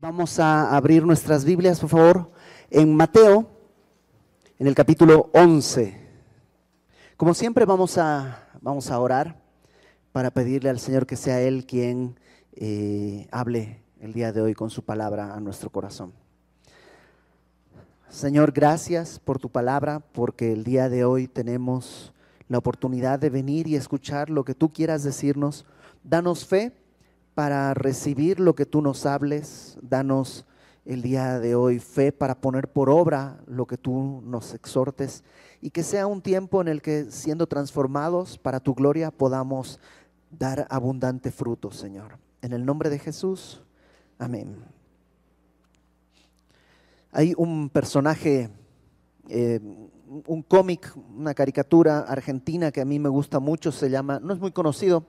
Vamos a abrir nuestras Biblias, por favor, en Mateo, en el capítulo 11. Como siempre vamos a, vamos a orar para pedirle al Señor que sea Él quien eh, hable el día de hoy con su palabra a nuestro corazón. Señor, gracias por tu palabra, porque el día de hoy tenemos la oportunidad de venir y escuchar lo que tú quieras decirnos. Danos fe para recibir lo que tú nos hables. Danos el día de hoy fe para poner por obra lo que tú nos exhortes y que sea un tiempo en el que siendo transformados para tu gloria podamos dar abundante fruto, Señor. En el nombre de Jesús, amén. Hay un personaje, eh, un cómic, una caricatura argentina que a mí me gusta mucho, se llama, no es muy conocido,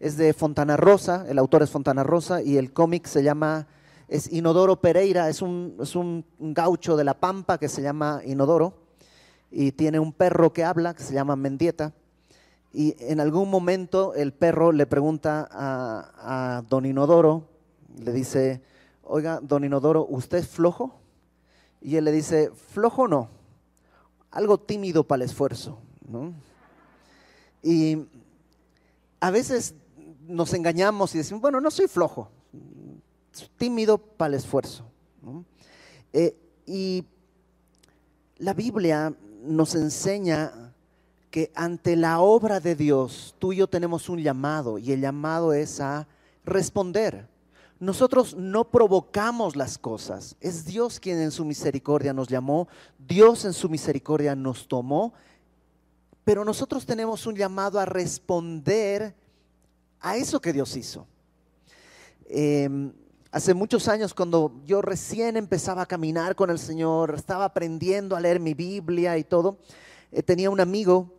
es de Fontana Rosa, el autor es Fontana Rosa y el cómic se llama, es Inodoro Pereira, es un, es un gaucho de La Pampa que se llama Inodoro y tiene un perro que habla que se llama Mendieta. Y en algún momento el perro le pregunta a, a don Inodoro, le dice, oiga, don Inodoro, ¿usted es flojo? Y él le dice, flojo no, algo tímido para el esfuerzo. ¿no? Y a veces nos engañamos y decimos, bueno, no soy flojo, tímido para el esfuerzo. Eh, y la Biblia nos enseña que ante la obra de Dios, tú y yo tenemos un llamado y el llamado es a responder. Nosotros no provocamos las cosas, es Dios quien en su misericordia nos llamó, Dios en su misericordia nos tomó, pero nosotros tenemos un llamado a responder a eso que Dios hizo. Em, hace muchos años, cuando yo recién empezaba a caminar con el Señor, estaba aprendiendo a leer mi Biblia y todo, eh, tenía un amigo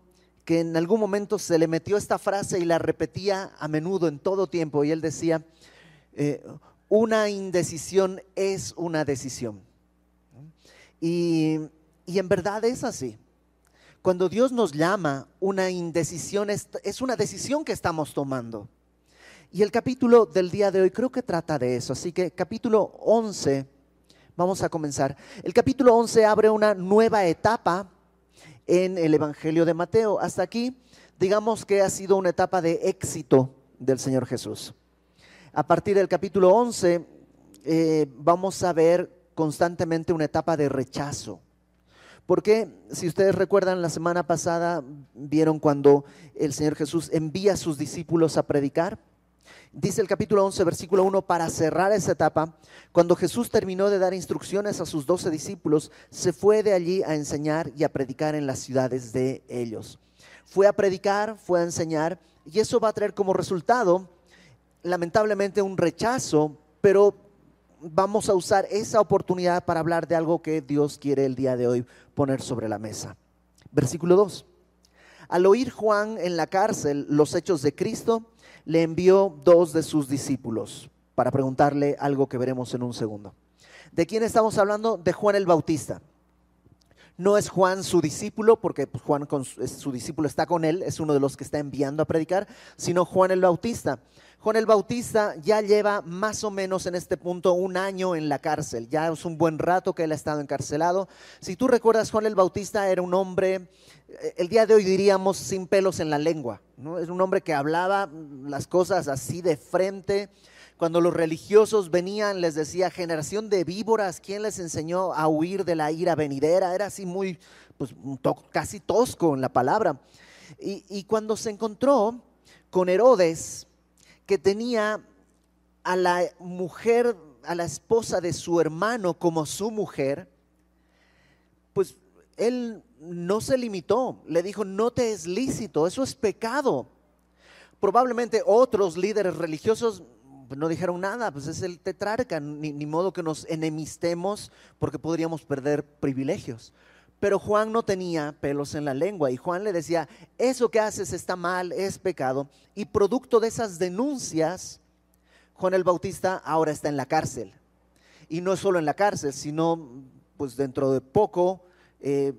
que en algún momento se le metió esta frase y la repetía a menudo en todo tiempo, y él decía, eh, una indecisión es una decisión. Y, y en verdad es así. Cuando Dios nos llama, una indecisión es, es, una decisión que estamos tomando. Y el capítulo del día de hoy creo que trata de eso. Así que capítulo 11, vamos a comenzar. El capítulo 11 abre una nueva etapa en el Evangelio de Mateo. Hasta aquí, digamos que ha sido una etapa de éxito del Señor Jesús. A partir del capítulo 11 eh, vamos a ver constantemente una etapa de rechazo. Porque si ustedes recuerdan, la semana pasada vieron cuando el Señor Jesús envía a sus discípulos a predicar. Dice el capítulo 11, versículo 1, para cerrar esa etapa, cuando Jesús terminó de dar instrucciones a sus doce discípulos, se fue de allí a enseñar y a predicar en las ciudades de ellos. Fue a predicar, fue a enseñar, y eso va a traer como resultado lamentablemente un rechazo, pero vamos a usar esa oportunidad para hablar de algo que Dios quiere el día de hoy poner sobre la mesa. Versículo 2. Al oír Juan en la cárcel los hechos de Cristo, le envió dos de sus discípulos para preguntarle algo que veremos en un segundo. ¿De quién estamos hablando? De Juan el Bautista. No es Juan su discípulo, porque pues, Juan con su discípulo está con él, es uno de los que está enviando a predicar, sino Juan el Bautista. Juan el Bautista ya lleva más o menos en este punto un año en la cárcel, ya es un buen rato que él ha estado encarcelado. Si tú recuerdas, Juan el Bautista era un hombre, eh, el día de hoy diríamos sin pelos en la lengua, ¿no? es un hombre que hablaba las cosas así de frente. Cuando los religiosos venían, les decía, generación de víboras, ¿quién les enseñó a huir de la ira venidera? Era así muy, pues casi tosco en la palabra. Y, y cuando se encontró con Herodes, que tenía a la mujer, a la esposa de su hermano como su mujer, pues él no se limitó, le dijo, no te es lícito, eso es pecado. Probablemente otros líderes religiosos no dijeron nada, pues es el tetrarca, ni, ni, modo que nos enemistemos porque podríamos perder privilegios. Pero Juan no tenía pelos en la lengua y Juan le decía, eso que haces está mal, es pecado. Y producto de esas denuncias, Juan el Bautista ahora está en la cárcel. Y no solo en la cárcel, sino pues dentro de poco, eh,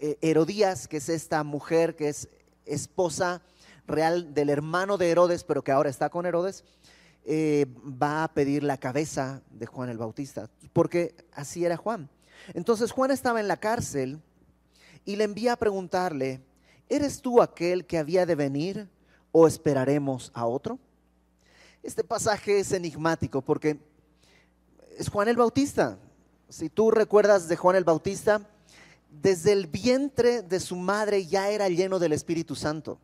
eh, Herodías, que es esta mujer que es esposa real del hermano de Herodes, pero que ahora está con Herodes, eh, va a pedir la cabeza de Juan el Bautista, porque así era Juan. Entonces Juan estaba en la cárcel y le envía a preguntarle, ¿eres tú aquel que había de venir o esperaremos a otro? Este pasaje es enigmático porque es Juan el Bautista. Si tú recuerdas de Juan el Bautista, desde el vientre de su madre ya era lleno del Espíritu Santo.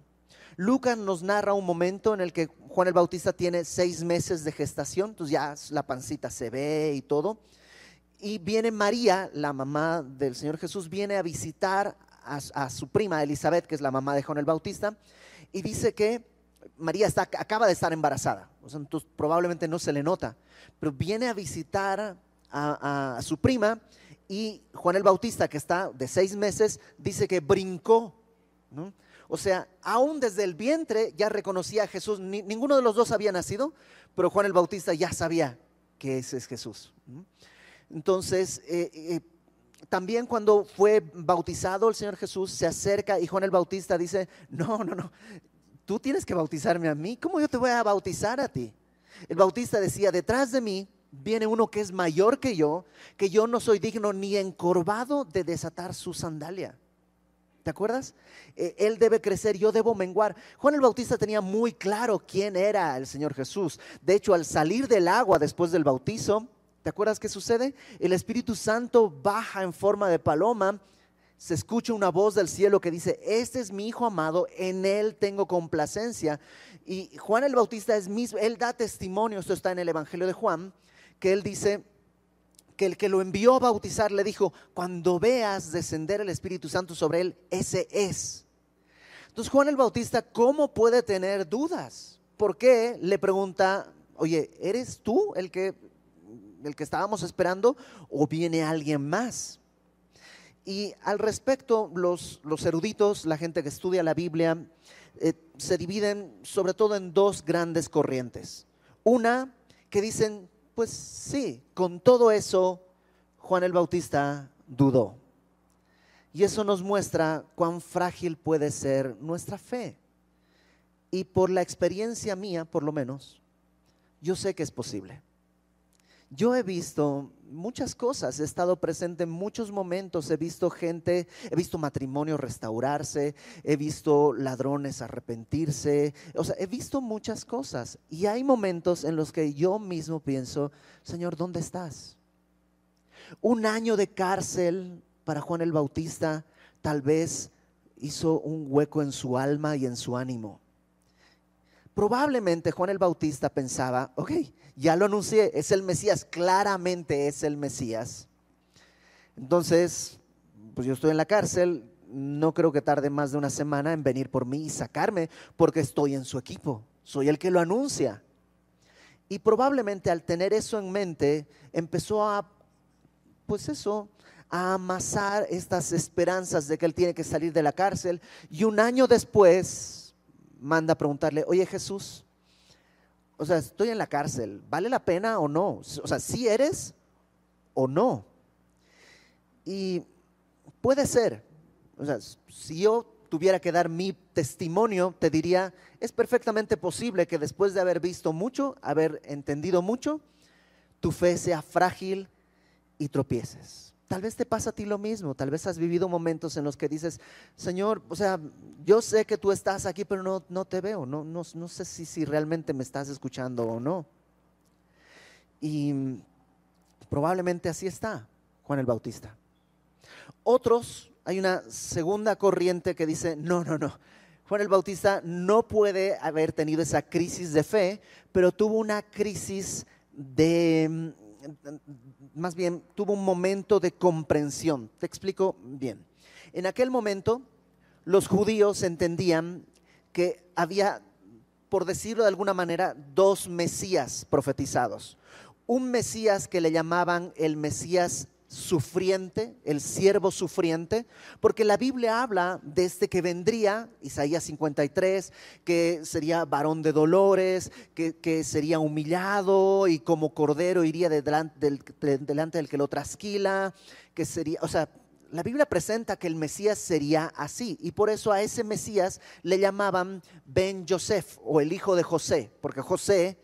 Lucas nos narra un momento en el que Juan el Bautista tiene seis meses de gestación, entonces ya la pancita se ve y todo. Y viene María, la mamá del Señor Jesús, viene a visitar a, su prima Elizabeth, que es la mamá de Juan el Bautista, y dice que María está, acaba de estar embarazada, entonces probablemente no se le nota, pero viene a visitar a, su prima y Juan el Bautista, que está de seis meses, dice que brincó. O sea, aún desde el vientre ya reconocía a Jesús. ninguno de los dos había nacido, pero Juan el Bautista ya sabía que ese es Jesús. Entonces, eh, eh, también cuando fue bautizado el Señor Jesús, se acerca y Juan el Bautista dice, no, no, no, tú tienes que bautizarme a mí. ¿Cómo yo te voy a bautizar a ti? El Bautista decía, detrás de mí viene uno que es mayor que yo, que yo no soy digno ni encorvado de desatar su sandalia. ¿Te acuerdas? Eh, él debe crecer, yo debo menguar. Juan el Bautista tenía muy claro quién era el Señor Jesús. De hecho, al salir del agua después del bautizo, ¿te acuerdas qué sucede? El Espíritu Santo baja en forma de paloma. Se escucha una voz del cielo que dice, este es mi Hijo amado, en Él tengo complacencia. Y Juan el Bautista es mismo, Él da testimonio, esto está en el Evangelio de Juan, que él dice que el que lo envió a bautizar le dijo, cuando veas descender el Espíritu Santo sobre él, ese es. Entonces Juan el Bautista, ¿cómo puede tener dudas? ¿Por qué le pregunta, oye, ¿eres tú el que, el que estábamos esperando o viene alguien más? Y al respecto, los, los eruditos, la gente que estudia la Biblia, eh, se dividen sobre todo en dos grandes corrientes. Una que dicen, pues sí, con todo eso, Juan el Bautista dudó. Y eso nos muestra cuán frágil puede ser nuestra fe. Y por la experiencia mía, por lo menos, yo sé que es posible. Yo he visto muchas cosas, he estado presente en muchos momentos, he visto gente, he visto matrimonios restaurarse, he visto ladrones arrepentirse, o sea, he visto muchas cosas. Y hay momentos en los que yo mismo pienso, Señor, ¿dónde estás? Un año de cárcel para Juan el Bautista tal vez hizo un hueco en su alma y en su ánimo. Probablemente Juan el Bautista pensaba, ok, ya lo anuncié, es el Mesías, claramente es el Mesías. Entonces, pues yo estoy en la cárcel, no creo que tarde más de una semana en venir por mí y sacarme, porque estoy en su equipo, soy el que lo anuncia. Y probablemente al tener eso en mente, empezó a, pues eso, a amasar estas esperanzas de que él tiene que salir de la cárcel. Y un año después, manda a preguntarle, oye Jesús, o sea, estoy en la cárcel, ¿vale la pena o no? O sea, si eres o no. Y puede ser, o sea, si yo tuviera que dar mi testimonio, te diría, es perfectamente posible que después de haber visto mucho, haber entendido mucho, tu fe sea frágil y tropieces. Tal vez te pasa a ti lo mismo, tal vez has vivido momentos en los que dices, Señor, o sea, yo sé que tú estás aquí, pero no, no te veo, no, no, no sé si, si realmente me estás escuchando o no. Y probablemente así está Juan el Bautista. Otros, hay una segunda corriente que dice, no, no, no, Juan el Bautista no puede haber tenido esa crisis de fe, pero tuvo una crisis de más bien tuvo un momento de comprensión. Te explico bien. En aquel momento los judíos entendían que había, por decirlo de alguna manera, dos Mesías profetizados. Un Mesías que le llamaban el Mesías sufriente, el siervo sufriente, porque la Biblia habla de este que vendría, Isaías 53, que sería varón de dolores, que, sería humillado y como cordero iría delante del, delante del que lo trasquila, que sería, o sea, la Biblia presenta que el Mesías sería así y por eso a ese Mesías le llamaban Ben Joseph o el hijo de José, porque José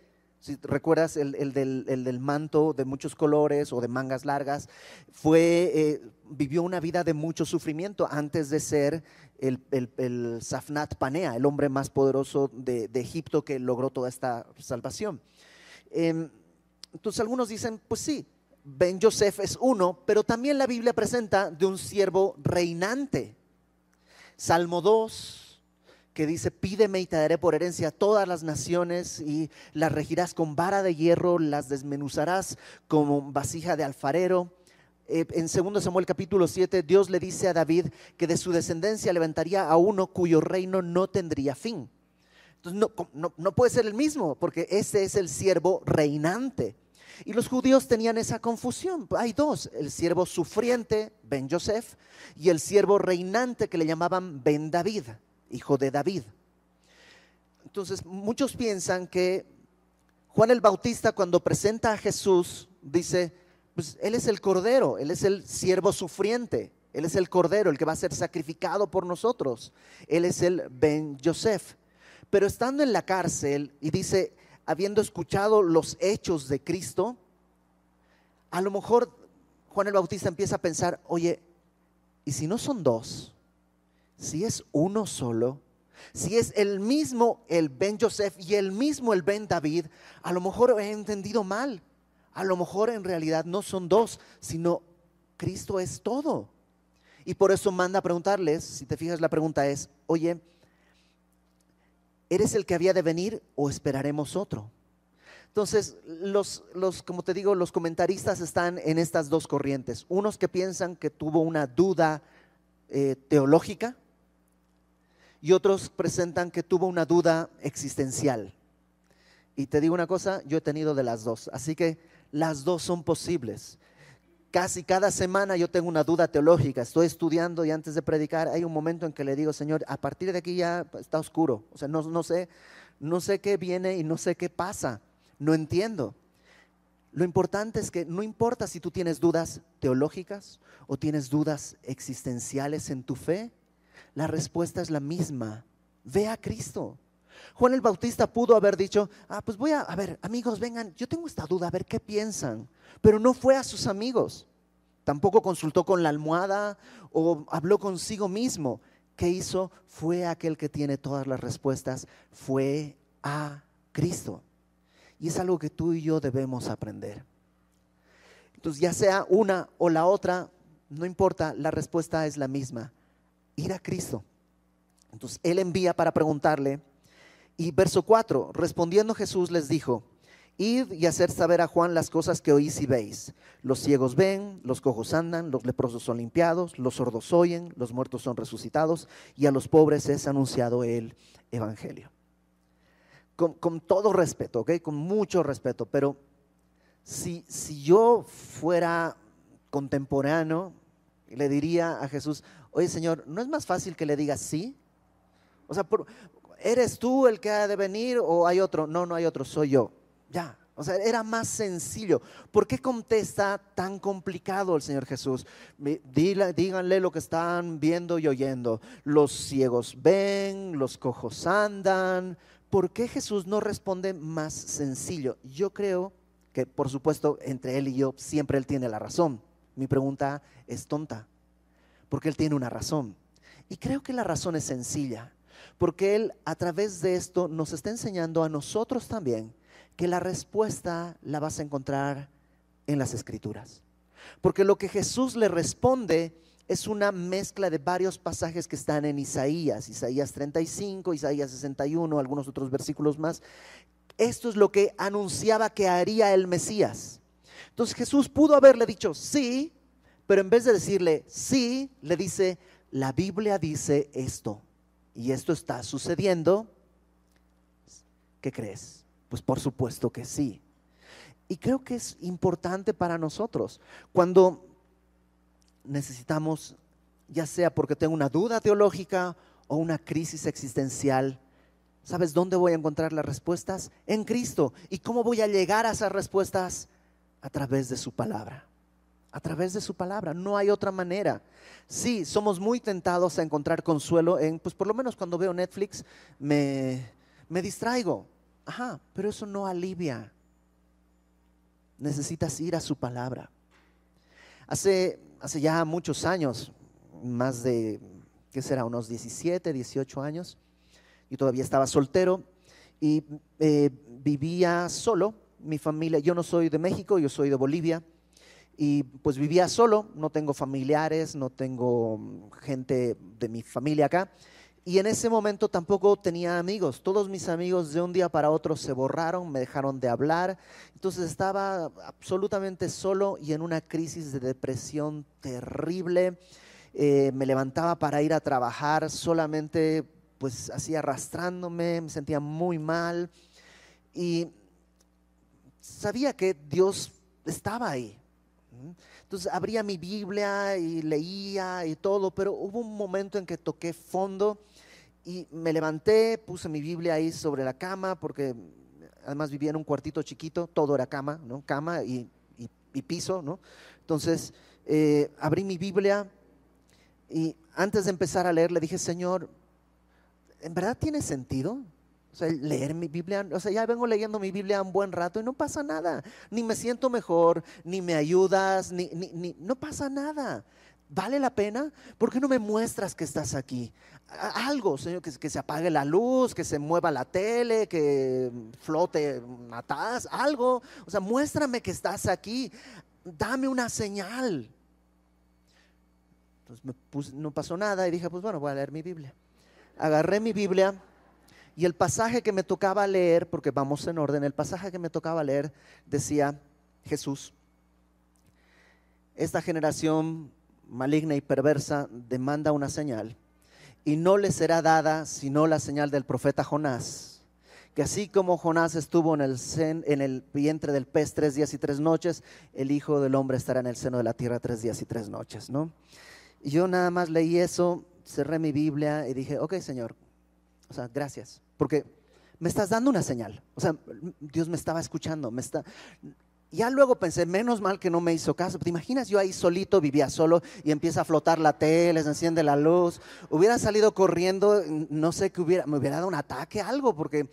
Si recuerdas el, del, manto de muchos colores o de mangas largas, fue, eh, vivió una vida de mucho sufrimiento antes de ser el, el, Safnat Panea, el hombre más poderoso de, Egipto que logró toda esta salvación. Em, entonces algunos dicen, pues sí, Ben Yosef es uno, pero también la Biblia presenta de un siervo reinante. Salmo 2, que dice, pídeme y te daré por herencia todas las naciones y las regirás con vara de hierro, las desmenuzarás como vasija de alfarero. Eh, en 2 Samuel capítulo 7, Dios le dice a David que de su descendencia levantaría a uno cuyo reino no tendría fin. Entonces no, no puede ser el mismo, porque ese es el siervo reinante. Y los judíos tenían esa confusión. Hay dos, el siervo sufriente, Ben Joseph, y el siervo reinante que le llamaban Ben David hijo de David. Entonces, muchos piensan que Juan el Bautista cuando presenta a Jesús dice, pues él es el cordero, él es el siervo sufriente, él es el cordero, el que va a ser sacrificado por nosotros, él es el Ben Yosef. Pero estando en la cárcel y dice, habiendo escuchado los hechos de Cristo, a lo mejor Juan el Bautista empieza a pensar, oye, ¿y si no son dos? Si es uno solo, si es el mismo el Ben Joseph y el mismo el Ben David, a lo mejor he entendido mal. A lo mejor en realidad no son dos, sino Cristo es todo. Y por eso manda a preguntarles, si te fijas la pregunta es, oye, ¿eres el que había de venir o esperaremos otro? Entonces, los, los, como te digo, los comentaristas están en estas dos corrientes. Unos que piensan que tuvo una duda eh, teológica, y otros presentan que tuvo una duda existencial. Y te digo una cosa, yo he tenido de las dos, así que las dos son posibles. Casi cada semana yo tengo una duda teológica, estoy estudiando y antes de predicar hay un momento en que le digo, Señor, a partir de aquí ya está oscuro, o sea, no, no sé, no sé qué viene y no sé qué pasa, no entiendo. Lo importante es que no importa si tú tienes dudas teológicas o tienes dudas existenciales en tu fe, la respuesta es la misma. Ve a Cristo. Juan el Bautista pudo haber dicho, ah, pues voy a, a ver, amigos, vengan, yo tengo esta duda, a ver qué piensan. Pero no fue a sus amigos. Tampoco consultó con la almohada o habló consigo mismo. ¿Qué hizo? Fue aquel que tiene todas las respuestas, fue a Cristo. Y es algo que tú y yo debemos aprender. Entonces, ya sea una o la otra, no importa, la respuesta es la misma ir a Cristo. Entonces él envía para preguntarle. Y verso 4, respondiendo Jesús les dijo, Id y hacer saber a Juan las cosas que oís y veis. Los ciegos ven, los cojos andan, los leprosos son limpiados, los sordos oyen, los muertos son resucitados, y a los pobres es anunciado el Evangelio. Con, todo respeto, ¿ok? Con mucho respeto, pero si, si yo fuera contemporáneo, le diría a Jesús, oye Señor, ¿no es más fácil que le digas sí? O sea, ¿eres tú el que ha de venir o hay otro? No, no hay otro, soy yo. Ya. O sea, era más sencillo. ¿Por qué contesta tan complicado el Señor Jesús? díganle lo que están viendo y oyendo. Los ciegos ven, los cojos andan. ¿Por qué Jesús no responde más sencillo? Yo creo que, por supuesto, entre él y yo siempre él tiene la razón. Mi pregunta es tonta porque Él tiene una razón. Y creo que la razón es sencilla, porque Él a través de esto nos está enseñando a nosotros también que la respuesta la vas a encontrar en las escrituras. Porque lo que Jesús le responde es una mezcla de varios pasajes que están en Isaías, Isaías 35, Isaías 61, algunos otros versículos más. Esto es lo que anunciaba que haría el Mesías. Entonces Jesús pudo haberle dicho, sí, pero en vez de decirle sí, le dice, la Biblia dice esto. Y esto está sucediendo. ¿Qué crees? Pues por supuesto que sí. Y creo que es importante para nosotros. Cuando necesitamos, ya sea porque tengo una duda teológica o una crisis existencial, ¿sabes dónde voy a encontrar las respuestas? En Cristo. ¿Y cómo voy a llegar a esas respuestas? A través de su palabra a través de su palabra. No hay otra manera. Sí, somos muy tentados a encontrar consuelo en, pues por lo menos cuando veo Netflix me, me distraigo. Ajá, pero eso no alivia necesitas ir a su palabra. Hace, hace ya muchos años, más de, ¿qué será? Unos 17, 18 años, y todavía estaba soltero y eh, vivía solo. Mi familia, yo no soy de México, yo soy de Bolivia y pues vivía solo, no tengo familiares, no tengo gente de mi familia acá. Y en ese momento tampoco tenía amigos. Todos mis amigos de un día para otro se borraron, me dejaron de hablar. Entonces estaba absolutamente solo y en una crisis de depresión terrible. Eh, me levantaba para ir a trabajar solamente pues así arrastrándome, me sentía muy mal. Y sabía que Dios estaba ahí. Entonces abría mi Biblia y leía y todo, pero hubo un momento en que toqué fondo y me levanté, puse mi Biblia ahí sobre la cama, porque además vivía en un cuartito chiquito, todo era cama, ¿no? Cama y, piso, ¿no? Entonces eh, abrí mi Biblia y antes de empezar a leer le dije, Señor, ¿en verdad tiene sentido? O sea, leer mi Biblia, o sea, ya vengo leyendo mi Biblia un buen rato y no pasa nada. Ni me siento mejor, ni me ayudas, ni, ni, no pasa nada. ¿Vale la pena? ¿Por qué no me muestras que estás aquí? Algo, Señor, que, que, se apague la luz, que se mueva la tele, que flote una taza, algo. O sea, muéstrame que estás aquí. Dame una señal. Entonces no pasó nada y dije, pues bueno, voy a leer mi Biblia. Agarré mi Biblia y el pasaje que me tocaba leer, porque vamos en orden, el pasaje que me tocaba leer decía Jesús, esta generación maligna y perversa demanda una señal y no le será dada sino la señal del profeta Jonás, que así como Jonás estuvo en el, en el vientre del pez tres días y tres noches, el Hijo del Hombre estará en el seno de la tierra tres días y tres noches, ¿no? Y yo nada más leí eso, cerré mi Biblia y dije, ok Señor, sea, gracias, porque me estás dando una señal. O sea, Dios me estaba escuchando, me está... Ya luego pensé, menos mal que no me hizo caso. ¿Te imaginas yo ahí solito, vivía solo y empieza a flotar la tele, se enciende la luz? Hubiera salido corriendo, no sé qué hubiera, me hubiera dado un ataque, algo, porque...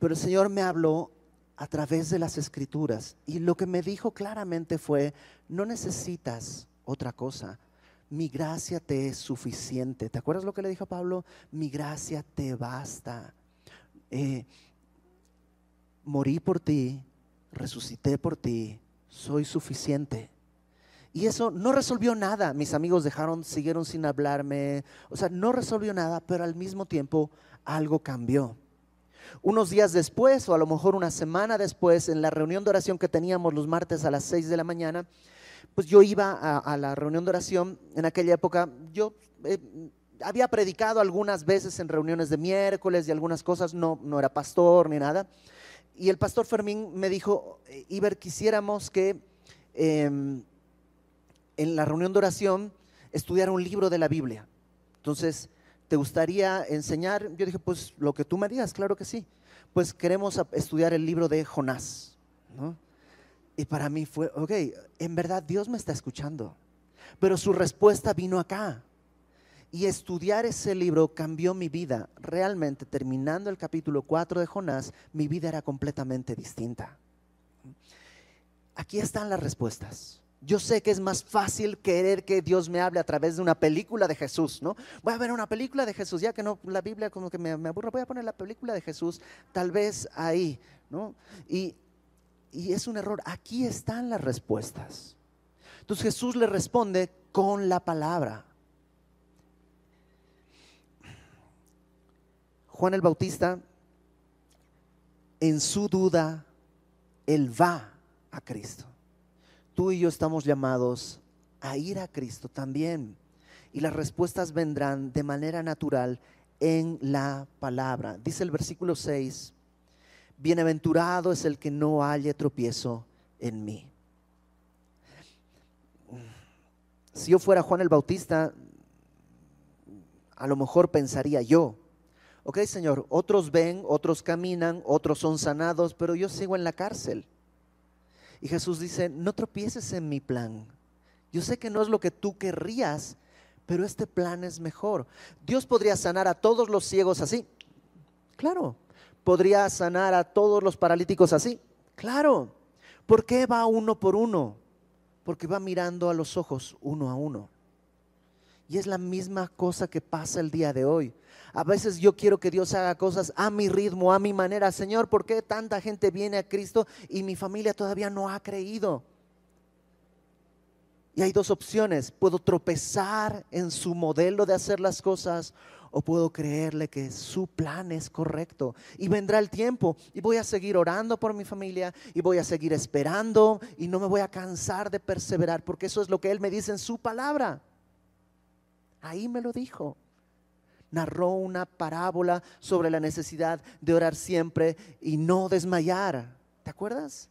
Pero el Señor me habló a través de las escrituras y lo que me dijo claramente fue, no necesitas otra cosa, mi gracia te es suficiente. ¿Te acuerdas lo que le dijo a Pablo? Mi gracia te basta. Eh, morí por ti, resucité por ti, soy suficiente. Y eso no resolvió nada. Mis amigos dejaron, siguieron sin hablarme. O sea, no resolvió nada, pero al mismo tiempo algo cambió. Unos días después, o a lo mejor una semana después, en la reunión de oración que teníamos los martes a las 6 de la mañana, pues yo iba a, la reunión de oración en aquella época, yo eh, había predicado algunas veces en reuniones de miércoles y algunas cosas, no, no era pastor ni nada. Y el pastor Fermín me dijo, Iber, quisiéramos que em, en la reunión de oración estudiara un libro de la Biblia. Entonces, ¿te gustaría enseñar? Yo dije, pues lo que tú me digas, claro que sí. Pues queremos estudiar el libro de Jonás. ¿no? Y para mí fue, ok, en verdad Dios me está escuchando. Pero su respuesta vino acá. Y estudiar ese libro cambió mi vida. Realmente, terminando el capítulo 4 de Jonás, mi vida era completamente distinta. Aquí están las respuestas. Yo sé que es más fácil querer que Dios me hable a través de una película de Jesús, ¿no? Voy a ver una película de Jesús, ya que no, la Biblia como que me, me aburre, voy a poner la película de Jesús, tal vez ahí, ¿no? Y y es un error. Aquí están las respuestas. Entonces Jesús le responde con la palabra. Juan el Bautista, en su duda, él va a Cristo. Tú y yo estamos llamados a ir a Cristo también. Y las respuestas vendrán de manera natural en la palabra. Dice el versículo 6 bienaventurado es el que no haya tropiezo en mí. Si yo fuera Juan el Bautista, a lo mejor pensaría yo, ok Señor, otros ven, otros caminan, otros son sanados, pero yo sigo en la cárcel. Y Jesús dice, no tropieces en mi plan. Yo sé que no es lo que tú querrías, pero este plan es mejor. Dios podría sanar a todos los ciegos así. Claro, podría sanar a todos los paralíticos así? Claro. ¿Por qué va uno por uno? Porque va mirando a los ojos uno a uno. Y es la misma cosa que pasa el día de hoy. A veces yo quiero que Dios haga cosas a mi ritmo, a mi manera. Señor, ¿por qué tanta gente viene a Cristo y mi familia todavía no ha creído? Y hay dos opciones. Puedo tropezar en su modelo de hacer las cosas o puedo creerle que su plan es correcto. Y vendrá el tiempo y voy a seguir orando por mi familia y voy a seguir esperando y no me voy a cansar de perseverar porque eso es lo que Él me dice en su palabra. Ahí me lo dijo narró una parábola sobre la necesidad de orar siempre y no desmayar. ¿Te acuerdas?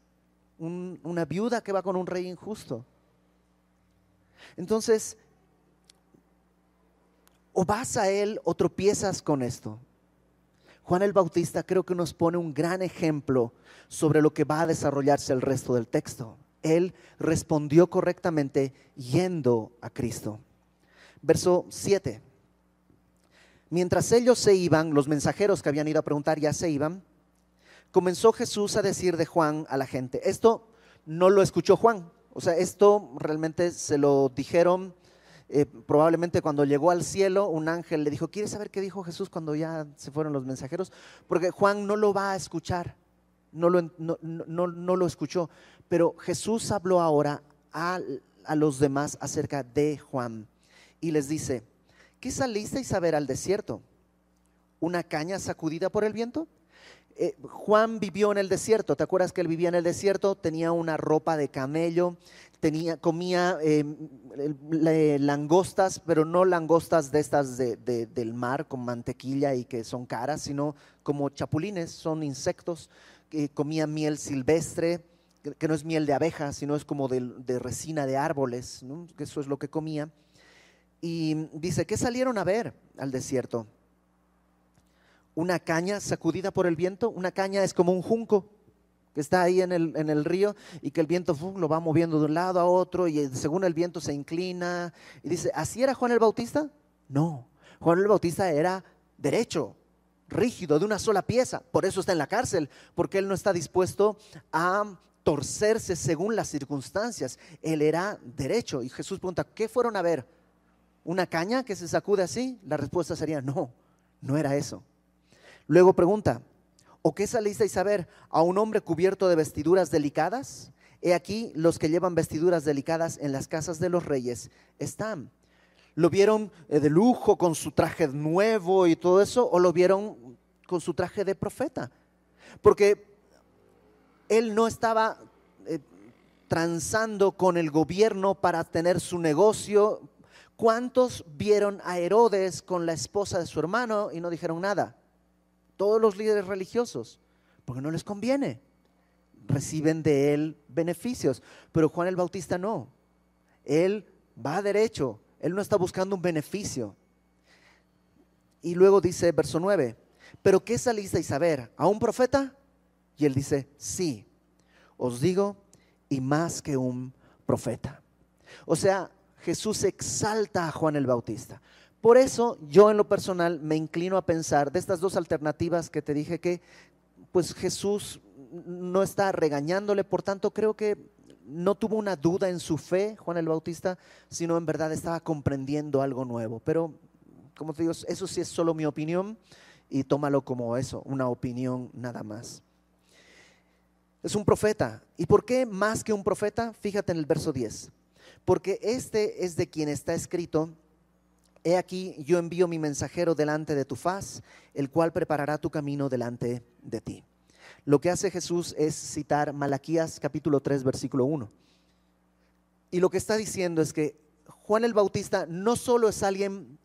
una viuda que va con un rey injusto. Entonces, o vas a él o tropiezas con esto. Juan el Bautista creo que nos pone un gran ejemplo sobre lo que va a desarrollarse el resto del texto. Él respondió correctamente yendo a Cristo. Verso 7. Mientras ellos se iban, los mensajeros que habían ido a preguntar ya se iban, comenzó Jesús a decir de Juan a la gente, esto no lo escuchó Juan, o sea, esto realmente se lo dijeron eh, probablemente cuando llegó al cielo, un ángel le dijo, ¿quieres saber qué dijo Jesús cuando ya se fueron los mensajeros? Porque Juan no lo va a escuchar, no lo, no, lo escuchó, pero Jesús habló ahora a, a los demás acerca de Juan y les dice, ¿Qué salisteis a ver al desierto? ¿Una caña sacudida por el viento? Eh, Juan vivió en el desierto, ¿te acuerdas que él vivía en el desierto? Tenía una ropa de camello, tenía, comía em, langostas, pero no langostas de estas del mar con mantequilla y que son caras, sino como chapulines, son insectos. comía miel silvestre, que, no es miel de abeja, sino es como de, resina de árboles, eso es lo que comía. Y dice, ¿qué salieron a ver al desierto? Una caña sacudida por el viento. Una caña es como un junco que está ahí en el, en el río y que el viento lo va moviendo de un lado a otro y según el viento se inclina. Y dice, ¿así era Juan el Bautista? No, Juan el Bautista era derecho, rígido, de una sola pieza. Por eso está en la cárcel, porque él no está dispuesto a torcerse según las circunstancias. Él era derecho. Y Jesús pregunta, ¿qué fueron a ver? una caña que se sacude así? La respuesta sería no, no era eso. Luego pregunta, ¿o qué salisteis a ver? ¿A un hombre cubierto de vestiduras delicadas? He aquí los que llevan vestiduras delicadas en las casas de los reyes están. ¿Lo vieron eh, de lujo con su traje nuevo y todo eso? ¿O lo vieron con su traje de profeta? Porque él no estaba eh, transando con el gobierno para tener su negocio, ¿Cuántos vieron a Herodes con la esposa de su hermano y no dijeron nada? Todos los líderes religiosos, porque no les conviene. Reciben de él beneficios, pero Juan el Bautista no. Él va derecho, él no está buscando un beneficio. Y luego dice, verso 9, ¿pero qué salisteis a ver? ¿A un profeta? Y él dice, sí, os digo, y más que un profeta. O sea, Jesús exalta a Juan el Bautista. Por eso yo en lo personal me inclino a pensar de estas dos alternativas que te dije que pues Jesús no está regañándole, por tanto creo que no tuvo una duda en su fe Juan el Bautista, sino en verdad estaba comprendiendo algo nuevo. Pero como te digo, eso sí es solo mi opinión y tómalo como eso, una opinión nada más. Es un profeta. ¿Y por qué más que un profeta? Fíjate en el verso 10 porque este es de quien está escrito, he aquí yo envío mi mensajero delante de tu faz, el cual preparará tu camino delante de ti. Lo que hace Jesús es citar Malaquías capítulo 3 versículo 1. Y lo que está diciendo es que Juan el Bautista no solo es alguien,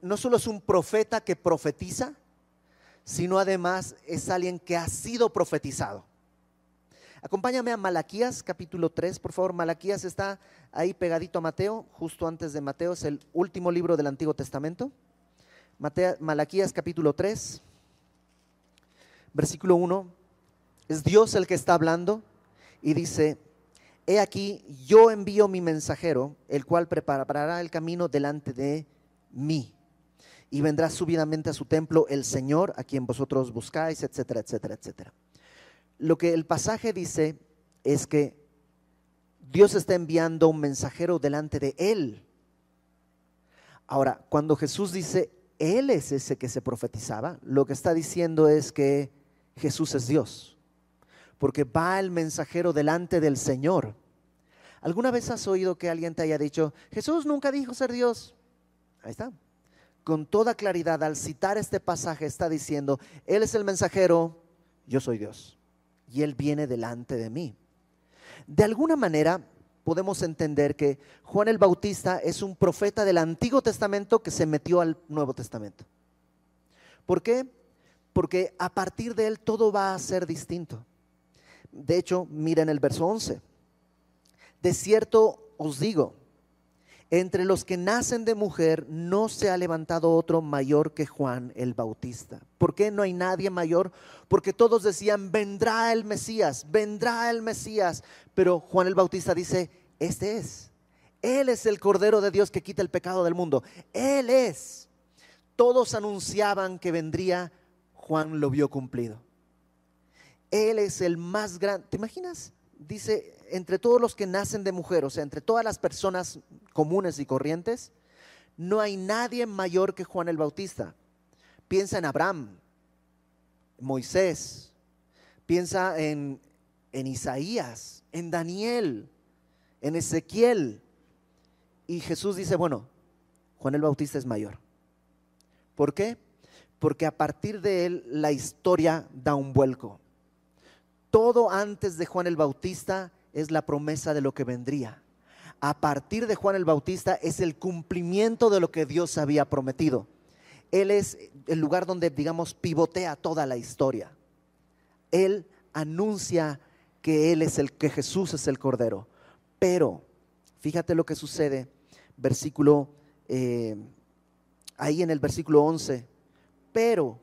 no solo es un profeta que profetiza, sino además es alguien que ha sido profetizado. Acompáñame a Malaquías capítulo 3, por favor. Malaquías está ahí pegadito a Mateo, justo antes de Mateo, es el último libro del Antiguo Testamento. Malaquías capítulo 3, versículo 1. Es Dios el que está hablando y dice, he aquí, yo envío mi mensajero, el cual preparará el camino delante de mí. Y vendrá súbitamente a su templo el Señor, a quien vosotros buscáis, etcétera, etcétera, etcétera lo que el pasaje dice es que Dios está enviando un mensajero delante de él. Ahora, cuando Jesús dice, Él es ese que se profetizaba, lo que está diciendo es que Jesús es Dios, porque va el mensajero delante del Señor. ¿Alguna vez has oído que alguien te haya dicho, Jesús nunca dijo ser Dios? Ahí está. Con toda claridad, al citar este pasaje, está diciendo, Él es el mensajero, yo soy Dios, y Él viene delante de mí. De alguna manera, podemos entender que Juan el Bautista es un profeta del Antiguo Testamento que se metió al Nuevo Testamento. ¿Por qué? Porque a partir de él todo va a ser distinto. De hecho, miren el verso 11. De cierto os digo, entre los que nacen de mujer no se ha levantado otro mayor que Juan el Bautista. ¿Por qué no hay nadie mayor? Porque todos decían, vendrá el Mesías, vendrá el Mesías. Pero Juan el Bautista dice, este es. Él es el Cordero de Dios que quita el pecado del mundo. Él es. Todos anunciaban que vendría, Juan lo vio cumplido. Él es el más grande. ¿Te imaginas? Dice, entre todos los que nacen de mujer, o sea, entre todas las personas comunes y corrientes, no hay nadie mayor que Juan el Bautista. Piensa en Abraham, Moisés, piensa en, en Isaías, en Daniel, en Ezequiel. Y Jesús dice, bueno, Juan el Bautista es mayor. ¿Por qué? Porque a partir de él la historia da un vuelco. Todo antes de Juan el Bautista es la promesa de lo que vendría. A partir de Juan el Bautista es el cumplimiento de lo que Dios había prometido. Él es el lugar donde, digamos, pivotea toda la historia. Él anuncia que Él es el, que Jesús es el Cordero. Pero, fíjate lo que sucede, versículo, eh, ahí en el versículo 11. Pero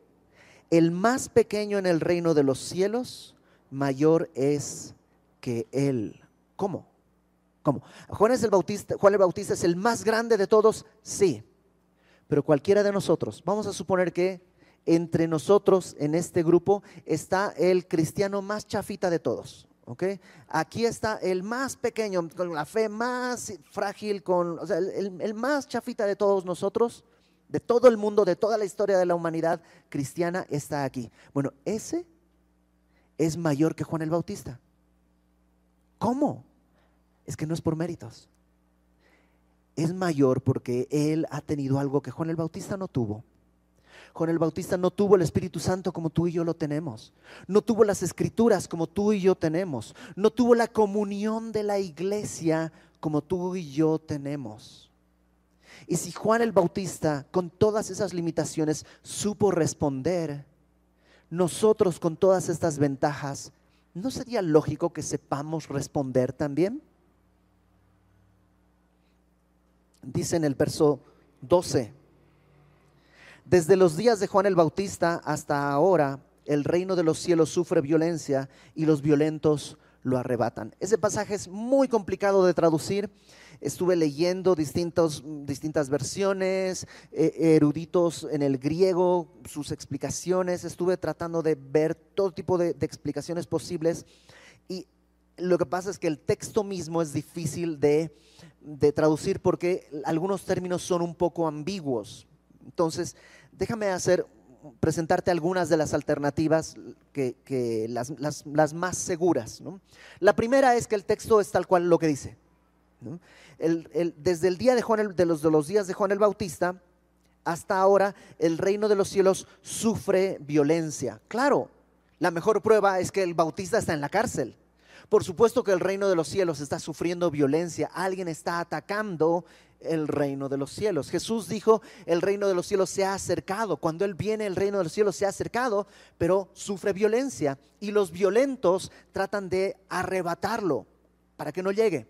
el más pequeño en el reino de los cielos, mayor es que Él. ¿Cómo? ¿Cómo? Juan, es el Bautista, Juan el Bautista es el más grande de todos, sí. Pero cualquiera de nosotros, vamos a suponer que entre nosotros en este grupo está el cristiano más chafita de todos. ¿ok? Aquí está el más pequeño, con la fe más frágil, con, el, el más chafita de todos nosotros, de todo el mundo, de toda la historia de la humanidad cristiana, está aquí. Bueno, ese es mayor que Juan el Bautista. ¿Cómo? Es que no es por méritos. Es mayor porque él ha tenido algo que Juan el Bautista no tuvo. Juan el Bautista no tuvo el Espíritu Santo como tú y yo lo tenemos. No tuvo las escrituras como tú y yo tenemos. No tuvo la comunión de la iglesia como tú y yo tenemos. Y si Juan el Bautista, con todas esas limitaciones, supo responder, nosotros con todas estas ventajas ¿no sería lógico que sepamos responder también? Dice en el verso 12, desde los días de Juan el Bautista hasta ahora, el reino de los cielos sufre violencia y los violentos lo arrebatan. Ese pasaje es muy complicado de traducir estuve leyendo distintos, distintas versiones, eh, eruditos en el griego, sus explicaciones, estuve tratando de ver todo tipo de, explicaciones posibles y lo que pasa es que el texto mismo es difícil de, traducir porque algunos términos son un poco ambiguos. Entonces, déjame hacer presentarte algunas de las alternativas que, las, más seguras. La primera es que el texto es tal cual lo que dice desde el día de, Juan de, los, de los días de Juan el Bautista hasta ahora, el reino de los cielos sufre violencia. Claro, la mejor prueba es que el Bautista está en la cárcel. Por supuesto que el reino de los cielos está sufriendo violencia. Alguien está atacando el reino de los cielos. Jesús dijo, el reino de los cielos se ha acercado. Cuando Él viene, el reino de los cielos se ha acercado, pero sufre violencia. Y los violentos tratan de arrebatarlo para que no llegue.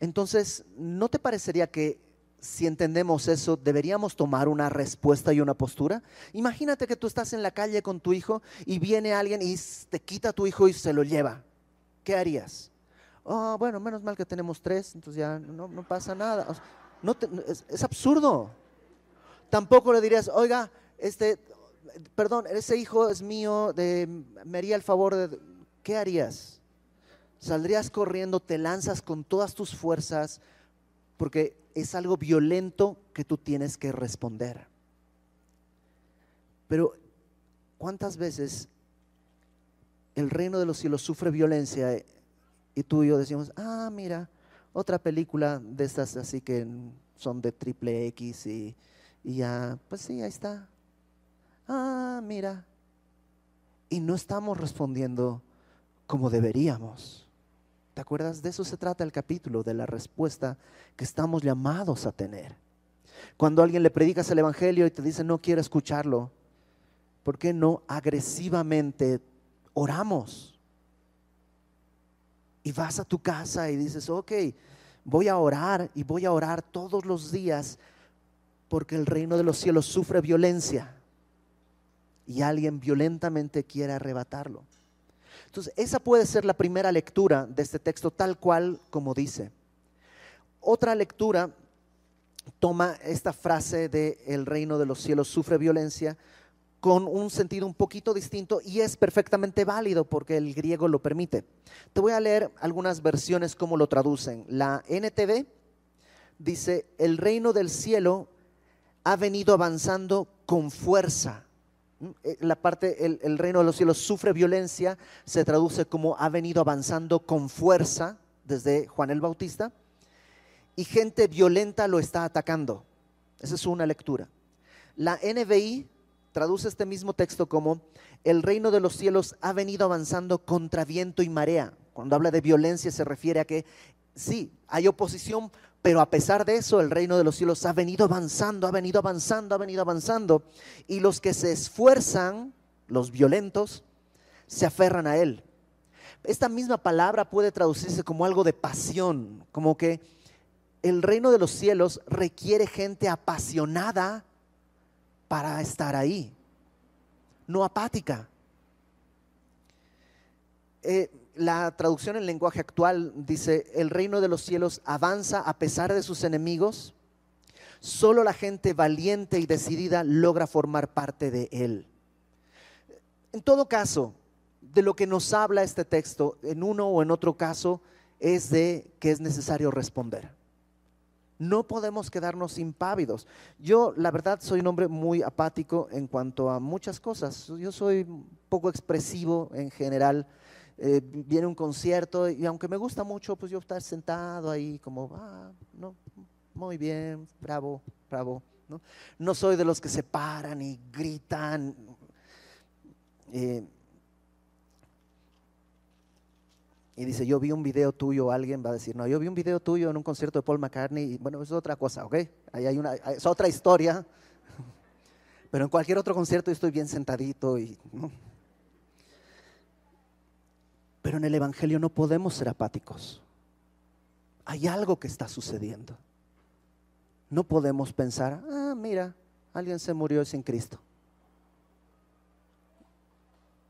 Entonces, ¿no te parecería que si entendemos eso, deberíamos tomar una respuesta y una postura? Imagínate que tú estás en la calle con tu hijo y viene alguien y te quita a tu hijo y se lo lleva. ¿Qué harías? Oh, bueno, menos mal que tenemos tres, entonces ya no, pasa nada. no es, absurdo. Tampoco le dirías, oiga, este, perdón, ese hijo es mío, de, me haría el favor de, ¿qué harías? Saldrías corriendo, te lanzas con todas tus fuerzas, porque es algo violento que tú tienes que responder. Pero, ¿cuántas veces el reino de los cielos sufre violencia y tú y yo decimos, ah, mira, otra película de estas así que son de triple X y, ya, pues sí, ahí está. Ah, mira. Y no estamos respondiendo como deberíamos. ¿Te acuerdas? De eso se trata el capítulo, de la respuesta que estamos llamados a tener. Cuando alguien le predicas el Evangelio y te dice no quiero escucharlo, ¿por qué no agresivamente oramos? Y vas a tu casa y dices, ok, voy a orar y voy a orar todos los días porque el reino de los cielos sufre violencia y alguien violentamente quiere arrebatarlo. Entonces, esa puede ser la primera lectura de este texto tal cual como dice. Otra lectura toma esta frase de el reino de los cielos sufre violencia con un sentido un poquito distinto y es perfectamente válido porque el griego lo permite. Te voy a leer algunas versiones como lo traducen. La NTV dice, el reino del cielo ha venido avanzando con fuerza la parte, el, reino de los cielos sufre violencia, se traduce como ha venido avanzando con fuerza desde Juan el Bautista, y gente violenta lo está atacando. Esa es una lectura. La NBI traduce este mismo texto como el reino de los cielos ha venido avanzando contra viento y marea. Cuando habla de violencia se refiere a que sí, hay oposición, pero a pesar de eso, el reino de los cielos ha venido avanzando, ha venido avanzando, ha venido avanzando. Y los que se esfuerzan, los violentos, se aferran a él. Esta misma palabra puede traducirse como algo de pasión, como que el reino de los cielos requiere gente apasionada para estar ahí, no apática. Eh, la traducción en lenguaje actual dice, el reino de los cielos avanza a pesar de sus enemigos. Solo la gente valiente y decidida logra formar parte de él. En todo caso, de lo que nos habla este texto, en uno o en otro caso, es de que es necesario responder. No podemos quedarnos impávidos. Yo, la verdad, soy un hombre muy apático en cuanto a muchas cosas. Yo soy poco expresivo en general eh, viene un concierto y aunque me gusta mucho, pues yo estar sentado ahí como, ah, no, muy bien, bravo, bravo. ¿no? no soy de los que se paran y gritan. Eh, y dice, yo vi un video tuyo, alguien va a decir, no, yo vi un video tuyo en un concierto de Paul McCartney, y bueno, es otra cosa, ¿ok? Ahí hay una, es otra historia, pero en cualquier otro concierto yo estoy bien sentadito y... Pero en el Evangelio no podemos ser apáticos. Hay algo que está sucediendo. No podemos pensar, ah, mira, alguien se murió sin Cristo.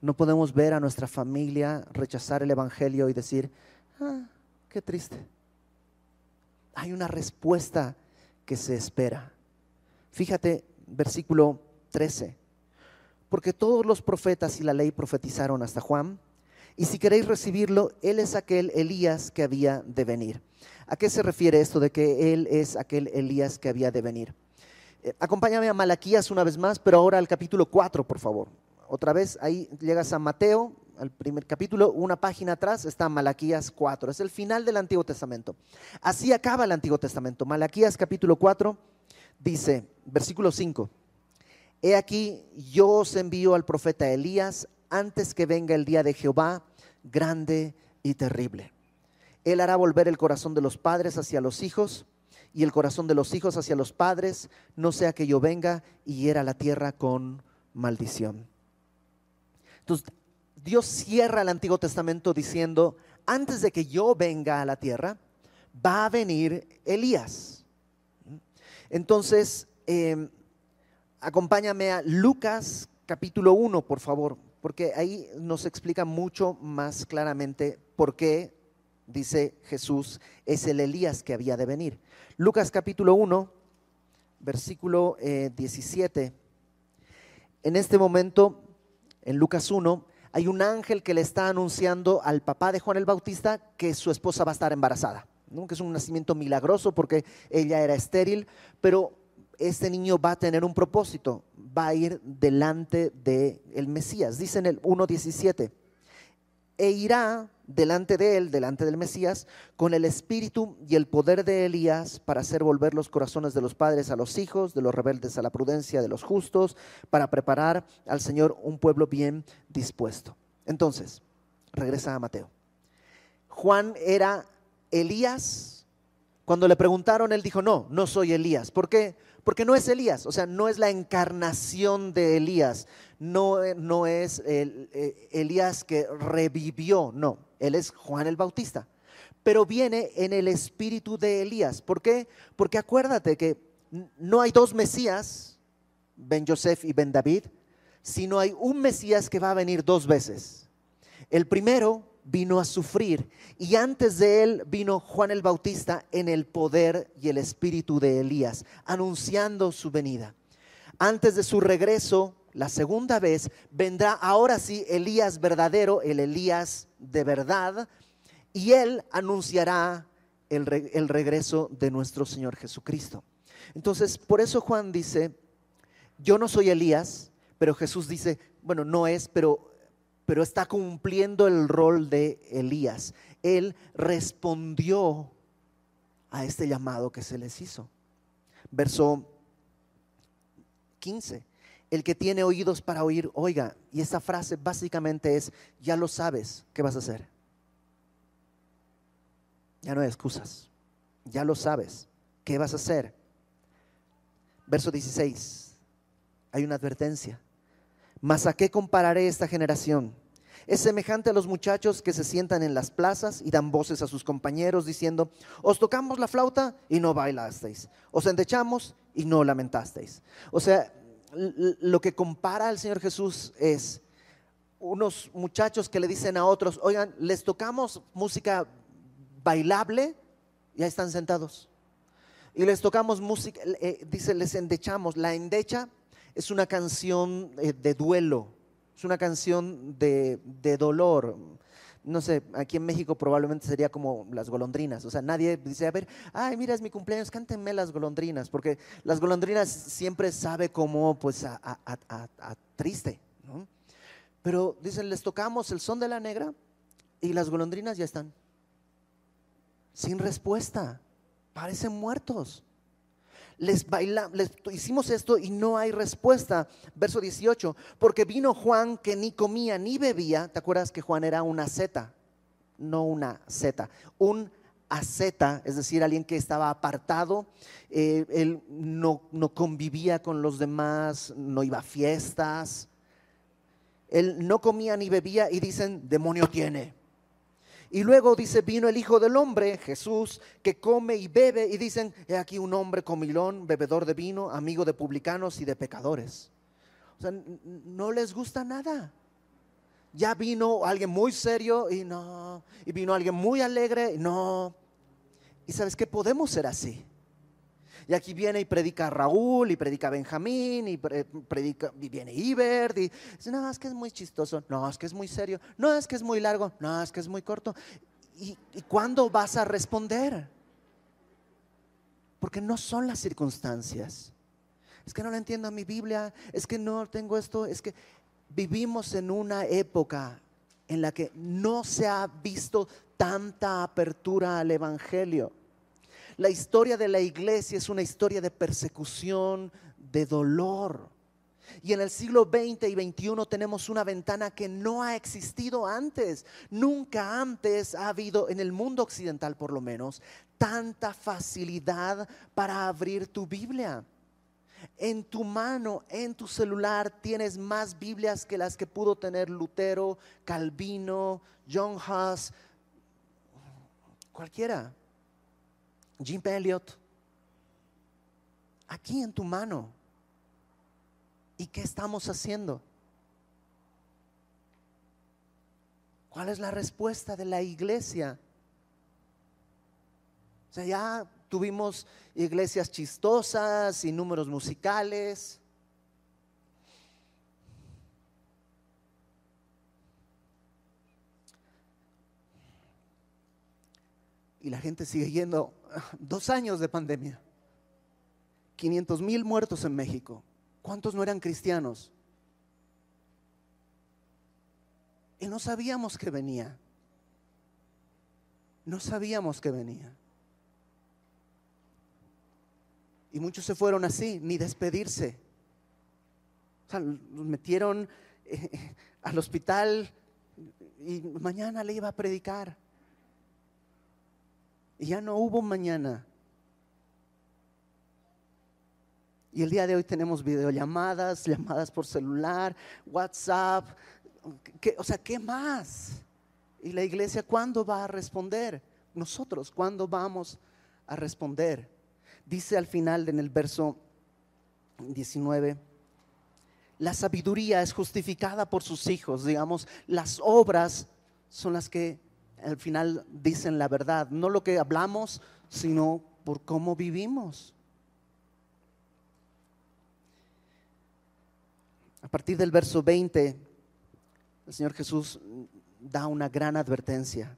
No podemos ver a nuestra familia rechazar el Evangelio y decir, ah, qué triste. Hay una respuesta que se espera. Fíjate, versículo 13. Porque todos los profetas y la ley profetizaron hasta Juan. Y si queréis recibirlo, Él es aquel Elías que había de venir. ¿A qué se refiere esto de que Él es aquel Elías que había de venir? Eh, acompáñame a Malaquías una vez más, pero ahora al capítulo 4, por favor. Otra vez, ahí llegas a Mateo, al primer capítulo, una página atrás está Malaquías 4. Es el final del Antiguo Testamento. Así acaba el Antiguo Testamento. Malaquías capítulo 4 dice, versículo 5. He aquí, yo os envío al profeta Elías antes que venga el día de Jehová grande y terrible. Él hará volver el corazón de los padres hacia los hijos y el corazón de los hijos hacia los padres, no sea que yo venga y hiera la tierra con maldición. Entonces, Dios cierra el Antiguo Testamento diciendo, antes de que yo venga a la tierra, va a venir Elías. Entonces, em, acompáñame a Lucas capítulo 1, por favor porque ahí nos explica mucho más claramente por qué, dice Jesús, es el Elías que había de venir. Lucas capítulo 1, versículo 17. Eh, en este momento, en Lucas 1, hay un ángel que le está anunciando al papá de Juan el Bautista que su esposa va a estar embarazada, que es un nacimiento milagroso porque ella era estéril, pero este niño va a tener un propósito, va a ir delante del el Mesías. Dice en el 1.17, e irá delante de él, delante del Mesías, con el espíritu y el poder de Elías para hacer volver los corazones de los padres a los hijos, de los rebeldes a la prudencia de los justos, para preparar al Señor un pueblo bien dispuesto. Entonces, regresa a Mateo. Juan era Elías. Cuando le preguntaron, él dijo, no, no soy Elías. ¿Por qué? Porque no es Elías, o sea, no es la encarnación de Elías, no, no es el, eh, Elías que revivió, no, él es Juan el Bautista. Pero viene en el espíritu de Elías. ¿Por qué? Porque acuérdate que no hay dos Mesías, Ben Joseph y Ben David, sino hay un Mesías que va a venir dos veces. El primero vino a sufrir y antes de él vino Juan el Bautista en el poder y el espíritu de Elías, anunciando su venida. Antes de su regreso, la segunda vez, vendrá ahora sí Elías verdadero, el Elías de verdad, y él anunciará el, regreso de nuestro Señor Jesucristo. Entonces, por eso Juan dice, yo no soy Elías, pero Jesús dice, bueno, no es, pero pero está cumpliendo el rol de Elías. Él respondió a este llamado que se les hizo. Verso 15. El que tiene oídos para oír, oiga. Y esta frase básicamente es, ya lo sabes, ¿qué vas a hacer? Ya no hay excusas. Ya lo sabes, ¿qué vas a hacer? Verso 16. Hay una advertencia. Mas a qué compararé esta generación? Es semejante a los muchachos que se sientan en las plazas y dan voces a sus compañeros diciendo, os tocamos la flauta y no bailasteis, os endechamos y no lamentasteis. O sea, lo que compara al Señor Jesús es unos muchachos que le dicen a otros, oigan, les tocamos música bailable y ahí están sentados. Y les tocamos música, eh, dice, les endechamos. La endecha es una canción eh, de duelo, es una canción de, dolor. No sé, aquí en México probablemente sería como las golondrinas. O sea, nadie dice, a ver, ay, mira, es mi cumpleaños, cántenme las golondrinas, porque las golondrinas siempre sabe como, pues, a, triste. ¿no? Pero dicen, les tocamos el son de la negra y las golondrinas ya están. Sin respuesta. Parecen muertos les, baila, les hicimos esto y no hay respuesta. Verso 18, porque vino Juan que ni comía ni bebía, ¿te acuerdas que Juan era una zeta? No una zeta, un asceta, es decir, alguien que estaba apartado, eh, él no, no convivía con los demás, no iba a fiestas, él no comía ni bebía y dicen, demonio tiene. Y luego dice, vino el Hijo del Hombre, Jesús, que come y bebe. Y dicen, he aquí un hombre comilón, bebedor de vino, amigo de publicanos y de pecadores. O sea, no les gusta nada. Ya vino alguien muy serio y no. Y vino alguien muy alegre y no. Y sabes que podemos ser así. Y aquí viene y predica Raúl, y predica Benjamín, y predica, y viene Iber, y dice, no, es que es muy chistoso, no, es que es muy serio, no, es que es muy largo, no, es que es muy corto. ¿Y, y cuándo vas a responder? Porque no son las circunstancias. Es que no lo entiendo mi Biblia, es que no tengo esto, es que vivimos en una época en la que no se ha visto tanta apertura al Evangelio. La historia de la iglesia es una historia de persecución, de dolor. Y en el siglo XX y XXI tenemos una ventana que no ha existido antes. Nunca antes ha habido, en el mundo occidental por lo menos, tanta facilidad para abrir tu Biblia. En tu mano, en tu celular, tienes más Biblias que las que pudo tener Lutero, Calvino, John Huss, cualquiera. Jim Elliot, aquí en tu mano. ¿Y qué estamos haciendo? ¿Cuál es la respuesta de la iglesia? O sea, ya tuvimos iglesias chistosas y números musicales. Y la gente sigue yendo Dos años de pandemia. 500 mil muertos en México. ¿Cuántos no eran cristianos? Y no sabíamos que venía. No sabíamos que venía. Y muchos se fueron así, ni despedirse. O sea, los metieron eh, al hospital y mañana le iba a predicar. Y ya no hubo mañana. Y el día de hoy tenemos videollamadas, llamadas por celular, WhatsApp. o sea, ¿qué más? ¿Y la iglesia cuándo va a responder? Nosotros, ¿cuándo vamos a responder? Dice al final en el verso 19, la sabiduría es justificada por sus hijos, digamos, las obras son las que al final dicen la verdad, no lo que hablamos, sino por cómo vivimos. A partir del verso 20, el Señor Jesús da una gran advertencia.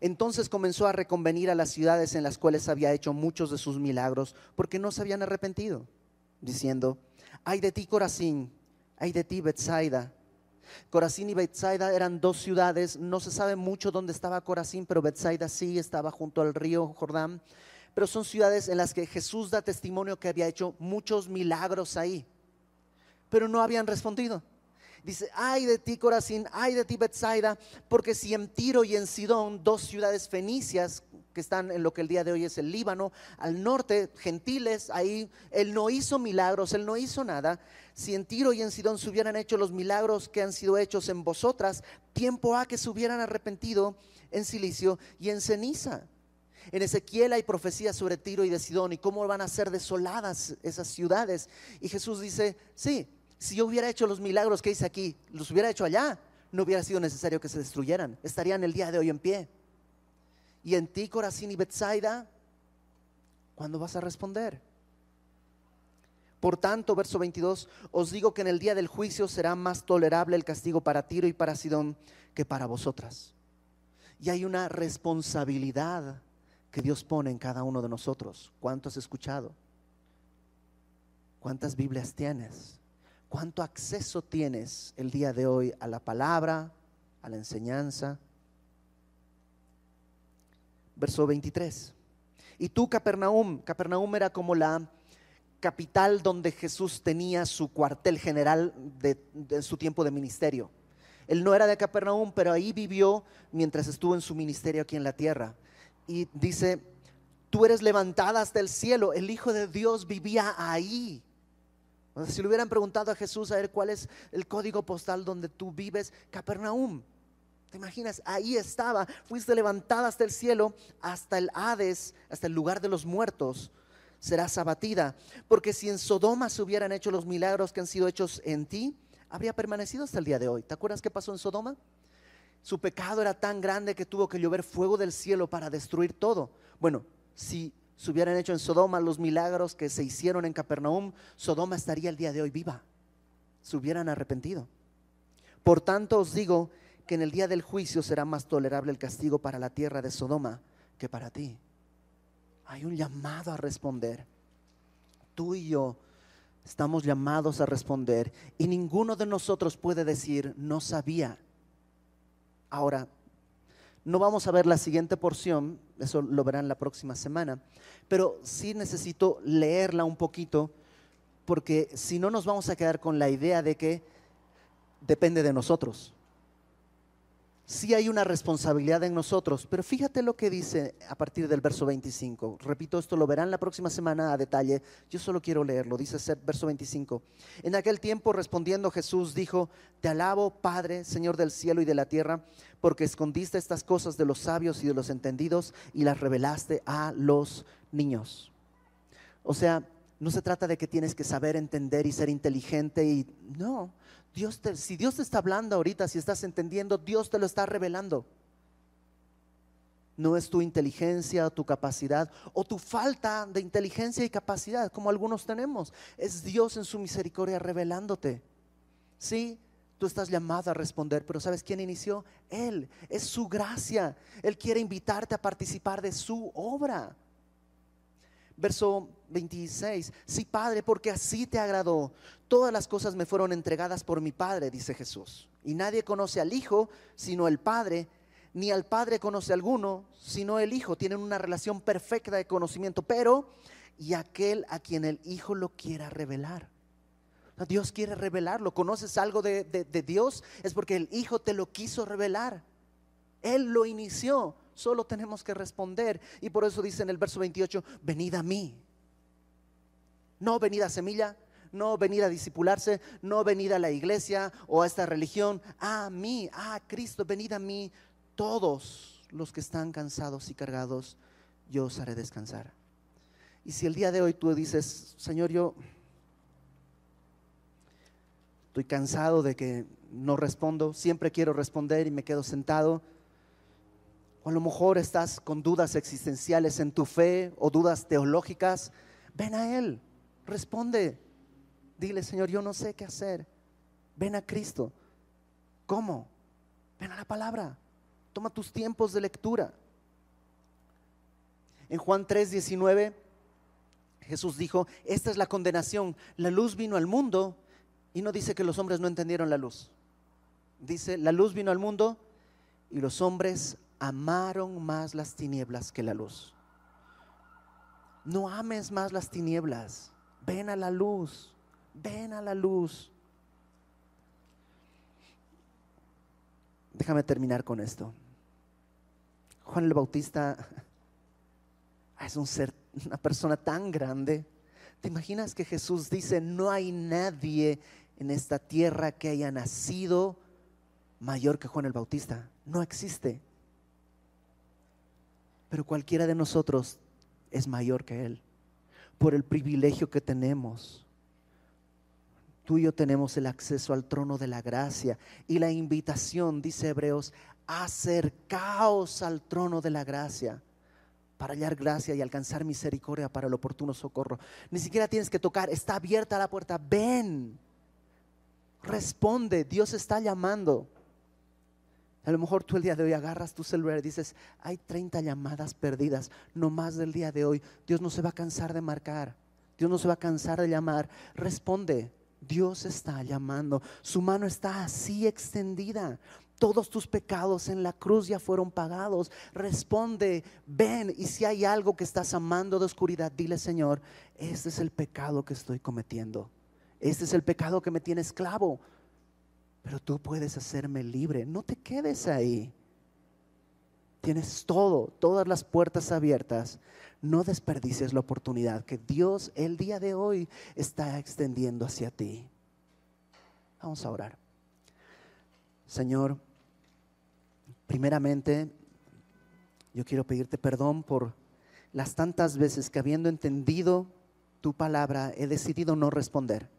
Entonces comenzó a reconvenir a las ciudades en las cuales había hecho muchos de sus milagros, porque no se habían arrepentido, diciendo, ay de ti Corazín, ay de ti Bethsaida, Corazín y Bethsaida eran dos ciudades, no se sabe mucho dónde estaba Corazín, pero Bethsaida sí estaba junto al río Jordán, pero son ciudades en las que Jesús da testimonio que había hecho muchos milagros ahí, pero no habían respondido. Dice, ay de ti Corazín, ay de ti Bethsaida, porque si en Tiro y en Sidón, dos ciudades fenicias que están en lo que el día de hoy es el Líbano, al norte, gentiles, ahí él no hizo milagros, él no hizo nada. Si en Tiro y en Sidón se hubieran hecho los milagros que han sido hechos en vosotras, tiempo ha que se hubieran arrepentido en silicio y en ceniza. En Ezequiel hay profecías sobre Tiro y de Sidón y cómo van a ser desoladas esas ciudades. Y Jesús dice, sí, si yo hubiera hecho los milagros que hice aquí, los hubiera hecho allá, no hubiera sido necesario que se destruyeran. Estarían el día de hoy en pie. Y en ti, Corazín y Betsaida, ¿cuándo vas a responder? Por tanto, verso 22, os digo que en el día del juicio será más tolerable el castigo para Tiro y para Sidón que para vosotras. Y hay una responsabilidad que Dios pone en cada uno de nosotros. ¿Cuánto has escuchado? ¿Cuántas Biblias tienes? ¿Cuánto acceso tienes el día de hoy a la palabra, a la enseñanza? verso 23. Y tú, Capernaum, Capernaum era como la capital donde Jesús tenía su cuartel general de, su tiempo de ministerio. Él no era de Capernaum, pero ahí vivió mientras estuvo en su ministerio aquí en la tierra. Y dice, tú eres levantada hasta el cielo. El Hijo de Dios vivía ahí. Si le hubieran preguntado a Jesús a ver cuál es el código postal donde tú vives, Capernaum. ¿Te imaginas? Ahí estaba, fuiste levantada hasta el cielo, hasta el Hades, hasta el lugar de los muertos. Serás abatida, porque si en Sodoma se hubieran hecho los milagros que han sido hechos en ti, habría permanecido hasta el día de hoy. ¿Te acuerdas qué pasó en Sodoma? Su pecado era tan grande que tuvo que llover fuego del cielo para destruir todo. Bueno, si se hubieran hecho en Sodoma los milagros que se hicieron en Capernaum, Sodoma estaría el día de hoy viva. Se hubieran arrepentido. Por tanto os digo que en el día del juicio será más tolerable el castigo para la tierra de Sodoma que para ti. Hay un llamado a responder. Tú y yo estamos llamados a responder y ninguno de nosotros puede decir no sabía. Ahora, no vamos a ver la siguiente porción, eso lo verán la próxima semana, pero sí necesito leerla un poquito porque si no nos vamos a quedar con la idea de que depende de nosotros sí hay una responsabilidad en nosotros, pero fíjate lo que dice a partir del verso 25. Repito, esto lo verán la próxima semana a detalle. Yo solo quiero leerlo. Dice verso 25. En aquel tiempo respondiendo Jesús dijo, te alabo Padre, Señor del cielo y de la tierra, porque escondiste estas cosas de los sabios y de los entendidos y las revelaste a los niños. O sea, no se trata de que tienes que saber entender y ser inteligente y no, Dios si Dios te está hablando ahorita, si estás entendiendo, Dios te lo está revelando. No es tu inteligencia, tu capacidad o tu falta de inteligencia y capacidad, como algunos tenemos. Es Dios en su misericordia revelándote. Sí, Tú estás llamado a responder, pero ¿sabes quién inició? Él. Es su gracia. Él quiere invitarte a participar de su obra. Verso 26. Sí, Padre, porque así te agradó. Todas las cosas me fueron entregadas por mi Padre, dice Jesús. Y nadie conoce al Hijo sino el Padre, ni al Padre conoce alguno sino el Hijo. Tienen una relación perfecta de conocimiento, pero y aquel a quien el Hijo lo quiera revelar. Dios quiere revelarlo. ¿Conoces algo de, Dios? Es porque el Hijo te lo quiso revelar. Él lo inició. Solo tenemos que responder. Y por eso dice en el verso 28, venid a mí. No venid a semilla, no venid a disipularse, no venid a la iglesia o a esta religión. A mí, a Cristo, venid a mí todos los que están cansados y cargados, yo os haré descansar. Y si el día de hoy tú dices, Señor, yo estoy cansado de que no respondo, siempre quiero responder y me quedo sentado. O a lo mejor estás con dudas existenciales en tu fe o dudas teológicas. Ven a Él, responde. Dile, Señor, yo no sé qué hacer. Ven a Cristo. ¿Cómo? Ven a la palabra. Toma tus tiempos de lectura. En Juan 3, 19, Jesús dijo, esta es la condenación. La luz vino al mundo y no dice que los hombres no entendieron la luz. Dice, la luz vino al mundo y los hombres amaron más las tinieblas que la luz. No ames más las tinieblas. Ven a la luz. Ven a la luz. Déjame terminar con esto. Juan el Bautista es un ser, una persona tan grande. ¿Te imaginas que Jesús dice, no hay nadie en esta tierra que haya nacido mayor que Juan el Bautista. No existe. Pero cualquiera de nosotros es mayor que Él por el privilegio que tenemos. Tú y yo tenemos el acceso al trono de la gracia y la invitación, dice Hebreos, acercaos al trono de la gracia para hallar gracia y alcanzar misericordia para el oportuno socorro. Ni siquiera tienes que tocar, está abierta la puerta, ven. Responde, Dios está llamando. A lo mejor tú el día de hoy agarras tu celular y dices, hay 30 llamadas perdidas, no más del día de hoy. Dios no se va a cansar de marcar, Dios no se va a cansar de llamar. Responde, Dios está llamando, su mano está así extendida. Todos tus pecados en la cruz ya fueron pagados. Responde, ven y si hay algo que estás amando de oscuridad, dile Señor, este es el pecado que estoy cometiendo. Este es el pecado que me tiene esclavo. Pero tú puedes hacerme libre. No te quedes ahí. Tienes todo, todas las puertas abiertas. No desperdicies la oportunidad que Dios el día de hoy está extendiendo hacia ti. Vamos a orar. Señor, primeramente, yo quiero pedirte perdón por las tantas veces que habiendo entendido tu palabra he decidido no responder.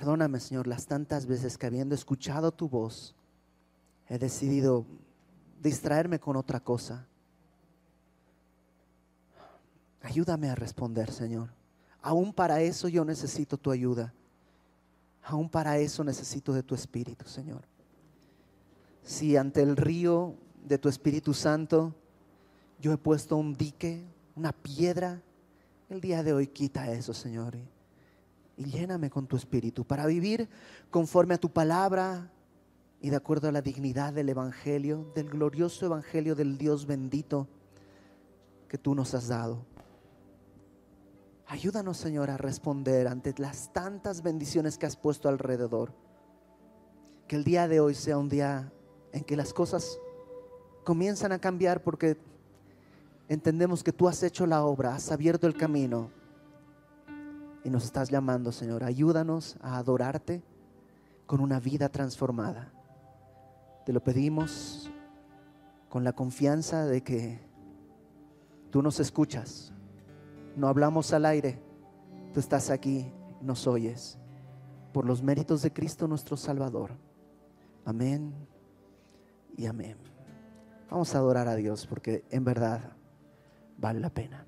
Perdóname, Señor, las tantas veces que habiendo escuchado tu voz, he decidido distraerme con otra cosa. Ayúdame a responder, Señor. Aún para eso yo necesito tu ayuda. Aún para eso necesito de tu Espíritu, Señor. Si ante el río de tu Espíritu Santo yo he puesto un dique, una piedra, el día de hoy quita eso, Señor y lléname con tu espíritu para vivir conforme a tu palabra y de acuerdo a la dignidad del Evangelio, del glorioso Evangelio del Dios bendito que tú nos has dado. Ayúdanos, Señor, a responder ante las tantas bendiciones que has puesto alrededor. Que el día de hoy sea un día en que las cosas comienzan a cambiar porque entendemos que tú has hecho la obra, has abierto el camino y nos estás llamando, Señor. Ayúdanos a adorarte con una vida transformada. Te lo pedimos con la confianza de que tú nos escuchas. No hablamos al aire, tú estás aquí, nos oyes. Por los méritos de Cristo nuestro Salvador. Amén y amén. Vamos a adorar a Dios porque en verdad vale la pena.